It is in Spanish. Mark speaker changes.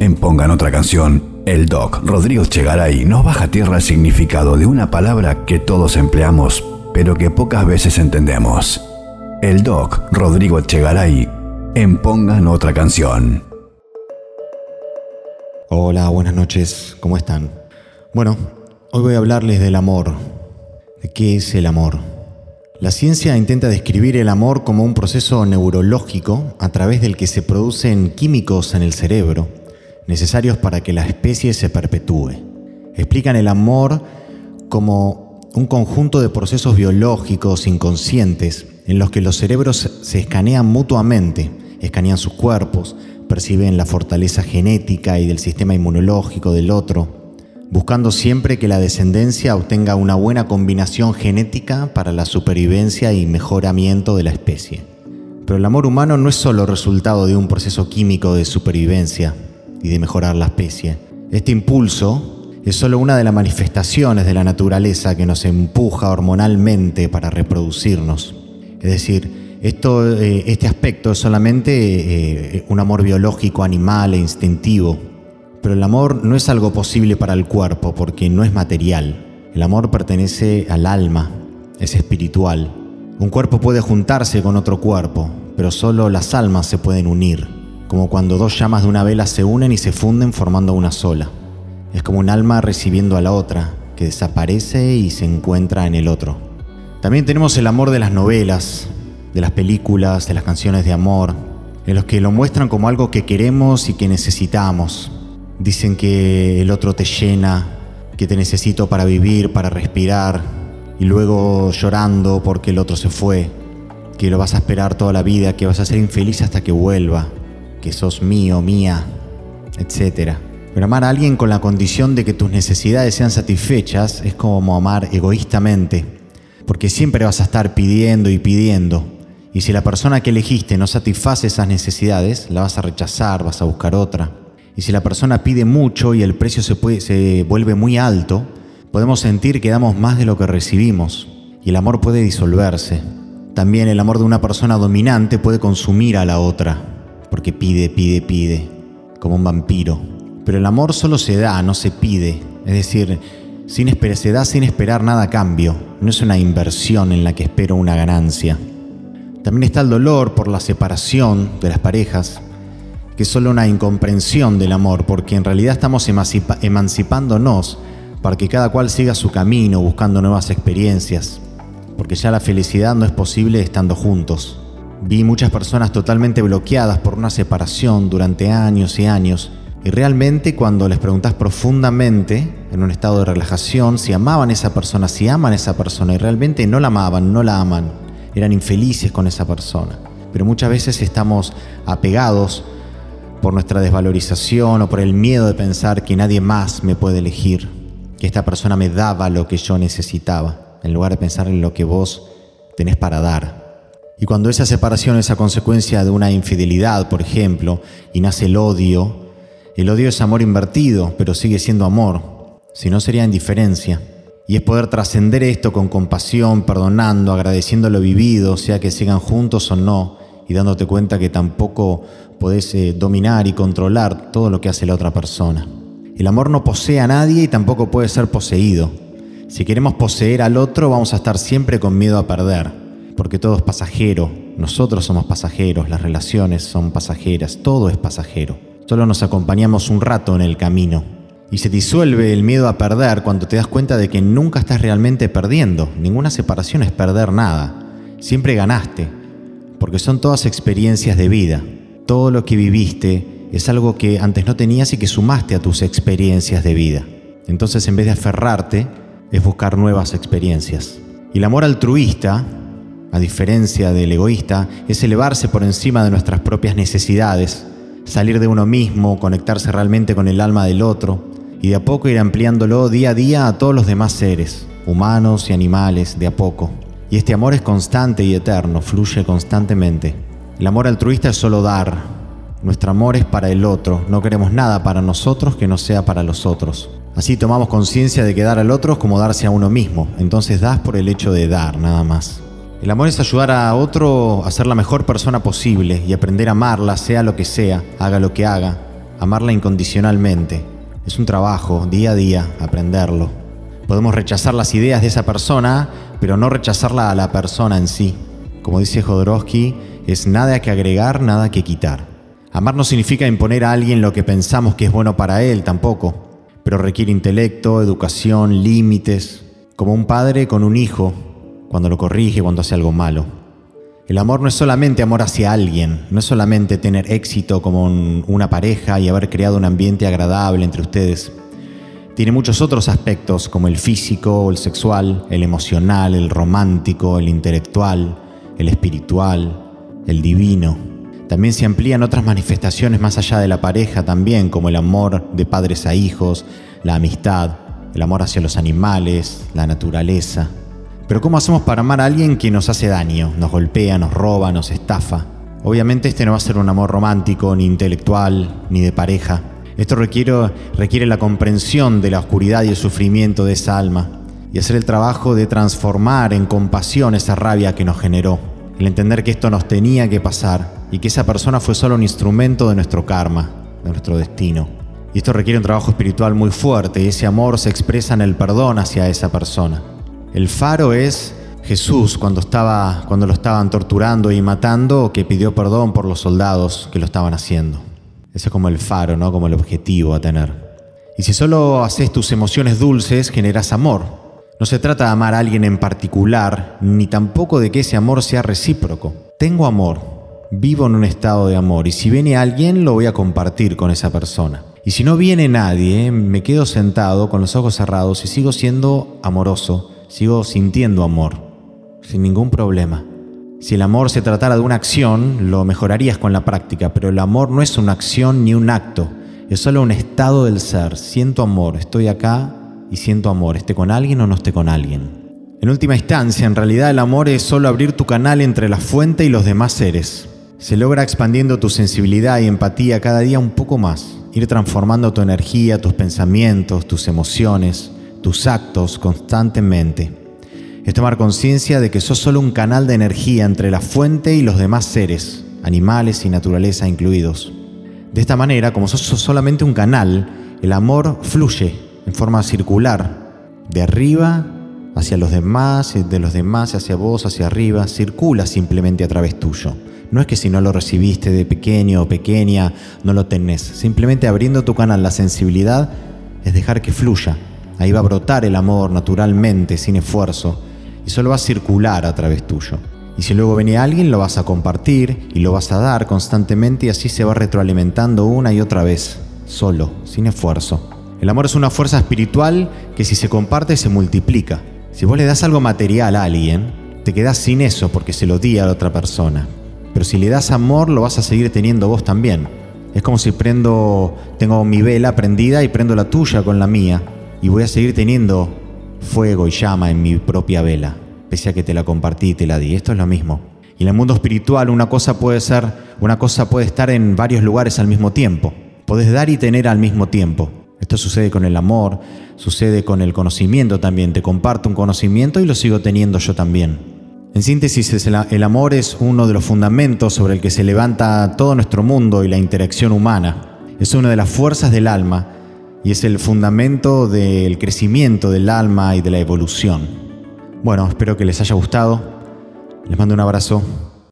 Speaker 1: En Pongan otra canción, el doc Rodrigo Chegaray nos baja a tierra el significado de una palabra que todos empleamos, pero que pocas veces entendemos. El doc Rodrigo Chegaray en Pongan otra canción.
Speaker 2: Hola, buenas noches, ¿cómo están? Bueno, hoy voy a hablarles del amor. ¿De qué es el amor? La ciencia intenta describir el amor como un proceso neurológico a través del que se producen químicos en el cerebro necesarios para que la especie se perpetúe. Explican el amor como un conjunto de procesos biológicos inconscientes en los que los cerebros se escanean mutuamente, escanean sus cuerpos, perciben la fortaleza genética y del sistema inmunológico del otro, buscando siempre que la descendencia obtenga una buena combinación genética para la supervivencia y mejoramiento de la especie. Pero el amor humano no es solo resultado de un proceso químico de supervivencia, y de mejorar la especie. Este impulso es solo una de las manifestaciones de la naturaleza que nos empuja hormonalmente para reproducirnos. Es decir, esto, eh, este aspecto es solamente eh, un amor biológico, animal e instintivo. Pero el amor no es algo posible para el cuerpo porque no es material. El amor pertenece al alma, es espiritual. Un cuerpo puede juntarse con otro cuerpo, pero solo las almas se pueden unir como cuando dos llamas de una vela se unen y se funden formando una sola. Es como un alma recibiendo a la otra, que desaparece y se encuentra en el otro. También tenemos el amor de las novelas, de las películas, de las canciones de amor, en los que lo muestran como algo que queremos y que necesitamos. Dicen que el otro te llena, que te necesito para vivir, para respirar, y luego llorando porque el otro se fue, que lo vas a esperar toda la vida, que vas a ser infeliz hasta que vuelva que sos mío, mía, etc. Pero amar a alguien con la condición de que tus necesidades sean satisfechas es como amar egoístamente, porque siempre vas a estar pidiendo y pidiendo. Y si la persona que elegiste no satisface esas necesidades, la vas a rechazar, vas a buscar otra. Y si la persona pide mucho y el precio se, se vuelve muy alto, podemos sentir que damos más de lo que recibimos y el amor puede disolverse. También el amor de una persona dominante puede consumir a la otra porque pide, pide, pide, como un vampiro. Pero el amor solo se da, no se pide. Es decir, sin se da sin esperar nada a cambio. No es una inversión en la que espero una ganancia. También está el dolor por la separación de las parejas, que es solo una incomprensión del amor, porque en realidad estamos emancipándonos para que cada cual siga su camino buscando nuevas experiencias, porque ya la felicidad no es posible estando juntos. Vi muchas personas totalmente bloqueadas por una separación durante años y años. Y realmente cuando les preguntas profundamente, en un estado de relajación, si amaban a esa persona, si aman a esa persona, y realmente no la amaban, no la aman, eran infelices con esa persona. Pero muchas veces estamos apegados por nuestra desvalorización o por el miedo de pensar que nadie más me puede elegir, que esta persona me daba lo que yo necesitaba, en lugar de pensar en lo que vos tenés para dar. Y cuando esa separación es a consecuencia de una infidelidad, por ejemplo, y nace el odio, el odio es amor invertido, pero sigue siendo amor, si no sería indiferencia. Y es poder trascender esto con compasión, perdonando, agradeciendo lo vivido, sea que sigan juntos o no, y dándote cuenta que tampoco podés eh, dominar y controlar todo lo que hace la otra persona. El amor no posee a nadie y tampoco puede ser poseído. Si queremos poseer al otro, vamos a estar siempre con miedo a perder porque todo es pasajero, nosotros somos pasajeros, las relaciones son pasajeras, todo es pasajero. Solo nos acompañamos un rato en el camino. Y se disuelve el miedo a perder cuando te das cuenta de que nunca estás realmente perdiendo. Ninguna separación es perder nada. Siempre ganaste, porque son todas experiencias de vida. Todo lo que viviste es algo que antes no tenías y que sumaste a tus experiencias de vida. Entonces en vez de aferrarte, es buscar nuevas experiencias. Y el amor altruista a diferencia del egoísta, es elevarse por encima de nuestras propias necesidades, salir de uno mismo, conectarse realmente con el alma del otro y de a poco ir ampliándolo día a día a todos los demás seres, humanos y animales, de a poco. Y este amor es constante y eterno, fluye constantemente. El amor altruista es solo dar. Nuestro amor es para el otro, no queremos nada para nosotros que no sea para los otros. Así tomamos conciencia de que dar al otro es como darse a uno mismo, entonces das por el hecho de dar, nada más. El amor es ayudar a otro a ser la mejor persona posible y aprender a amarla, sea lo que sea, haga lo que haga, amarla incondicionalmente. Es un trabajo, día a día, aprenderlo. Podemos rechazar las ideas de esa persona, pero no rechazarla a la persona en sí. Como dice Jodorowsky, es nada que agregar, nada que quitar. Amar no significa imponer a alguien lo que pensamos que es bueno para él tampoco, pero requiere intelecto, educación, límites, como un padre con un hijo, cuando lo corrige, cuando hace algo malo. El amor no es solamente amor hacia alguien, no es solamente tener éxito como una pareja y haber creado un ambiente agradable entre ustedes. Tiene muchos otros aspectos como el físico, el sexual, el emocional, el romántico, el intelectual, el espiritual, el divino. También se amplían otras manifestaciones más allá de la pareja también, como el amor de padres a hijos, la amistad, el amor hacia los animales, la naturaleza. Pero ¿cómo hacemos para amar a alguien que nos hace daño, nos golpea, nos roba, nos estafa? Obviamente este no va a ser un amor romántico, ni intelectual, ni de pareja. Esto requiere, requiere la comprensión de la oscuridad y el sufrimiento de esa alma y hacer el trabajo de transformar en compasión esa rabia que nos generó. El entender que esto nos tenía que pasar y que esa persona fue solo un instrumento de nuestro karma, de nuestro destino. Y esto requiere un trabajo espiritual muy fuerte y ese amor se expresa en el perdón hacia esa persona. El faro es Jesús cuando, estaba, cuando lo estaban torturando y matando, que pidió perdón por los soldados que lo estaban haciendo. Ese es como el faro, ¿no? Como el objetivo a tener. Y si solo haces tus emociones dulces, generas amor. No se trata de amar a alguien en particular, ni tampoco de que ese amor sea recíproco. Tengo amor, vivo en un estado de amor, y si viene alguien, lo voy a compartir con esa persona. Y si no viene nadie, me quedo sentado con los ojos cerrados y sigo siendo amoroso sigo sintiendo amor, sin ningún problema. Si el amor se tratara de una acción, lo mejorarías con la práctica, pero el amor no es una acción ni un acto, es solo un estado del ser. Siento amor, estoy acá y siento amor, esté con alguien o no esté con alguien. En última instancia, en realidad el amor es solo abrir tu canal entre la fuente y los demás seres. Se logra expandiendo tu sensibilidad y empatía cada día un poco más, ir transformando tu energía, tus pensamientos, tus emociones, tus actos constantemente. Es tomar conciencia de que sos solo un canal de energía entre la fuente y los demás seres, animales y naturaleza incluidos. De esta manera, como sos solamente un canal, el amor fluye en forma circular, de arriba hacia los demás, de los demás hacia vos, hacia arriba, circula simplemente a través tuyo. No es que si no lo recibiste de pequeño o pequeña, no lo tenés. Simplemente abriendo tu canal, la sensibilidad es dejar que fluya Ahí va a brotar el amor naturalmente, sin esfuerzo, y solo va a circular a través tuyo. Y si luego viene alguien, lo vas a compartir y lo vas a dar constantemente y así se va retroalimentando una y otra vez, solo, sin esfuerzo. El amor es una fuerza espiritual que si se comparte se multiplica. Si vos le das algo material a alguien, te quedás sin eso porque se lo di a la otra persona. Pero si le das amor, lo vas a seguir teniendo vos también. Es como si prendo, tengo mi vela prendida y prendo la tuya con la mía y voy a seguir teniendo fuego y llama en mi propia vela, pese a que te la compartí y te la di. Esto es lo mismo. Y en el mundo espiritual una cosa puede ser, una cosa puede estar en varios lugares al mismo tiempo. Podés dar y tener al mismo tiempo. Esto sucede con el amor, sucede con el conocimiento también. Te comparto un conocimiento y lo sigo teniendo yo también. En síntesis, el amor es uno de los fundamentos sobre el que se levanta todo nuestro mundo y la interacción humana. Es una de las fuerzas del alma y es el fundamento del crecimiento del alma y de la evolución. Bueno, espero que les haya gustado. Les mando un abrazo.